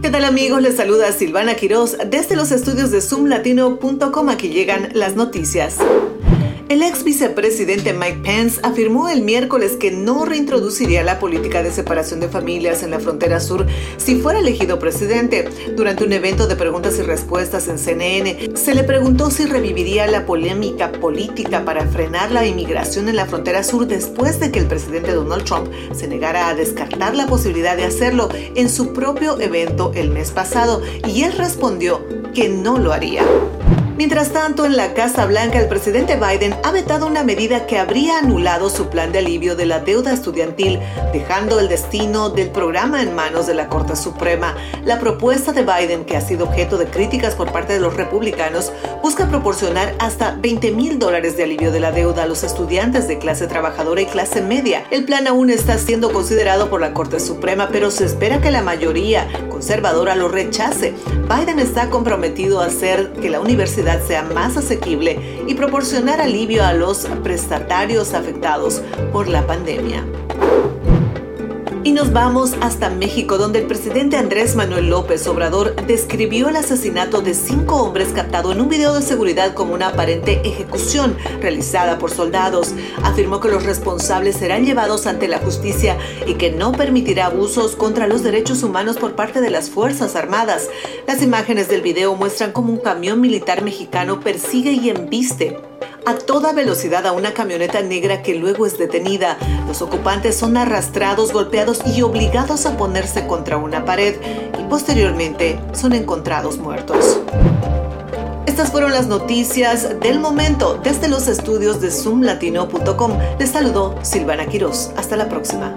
¿Qué tal amigos? Les saluda Silvana Quiroz desde los estudios de zoomlatino.com. Aquí llegan las noticias. El ex vicepresidente Mike Pence afirmó el miércoles que no reintroduciría la política de separación de familias en la frontera sur si fuera elegido presidente. Durante un evento de preguntas y respuestas en CNN, se le preguntó si reviviría la polémica política para frenar la inmigración en la frontera sur después de que el presidente Donald Trump se negara a descartar la posibilidad de hacerlo en su propio evento el mes pasado, y él respondió que no lo haría. Mientras tanto, en la Casa Blanca, el presidente Biden ha vetado una medida que habría anulado su plan de alivio de la deuda estudiantil, dejando el destino del programa en manos de la Corte Suprema. La propuesta de Biden, que ha sido objeto de críticas por parte de los republicanos, busca proporcionar hasta 20 mil dólares de alivio de la deuda a los estudiantes de clase trabajadora y clase media. El plan aún está siendo considerado por la Corte Suprema, pero se espera que la mayoría conservadora lo rechace. Biden está comprometido a hacer que la universidad sea más asequible y proporcionar alivio a los prestatarios afectados por la pandemia. Y nos vamos hasta México, donde el presidente Andrés Manuel López Obrador describió el asesinato de cinco hombres captado en un video de seguridad como una aparente ejecución realizada por soldados. Afirmó que los responsables serán llevados ante la justicia y que no permitirá abusos contra los derechos humanos por parte de las Fuerzas Armadas. Las imágenes del video muestran cómo un camión militar mexicano persigue y embiste a toda velocidad a una camioneta negra que luego es detenida. Los ocupantes son arrastrados, golpeados y obligados a ponerse contra una pared y posteriormente son encontrados muertos. Estas fueron las noticias del momento desde los estudios de zoomlatino.com. Les saludó Silvana Quiroz. Hasta la próxima.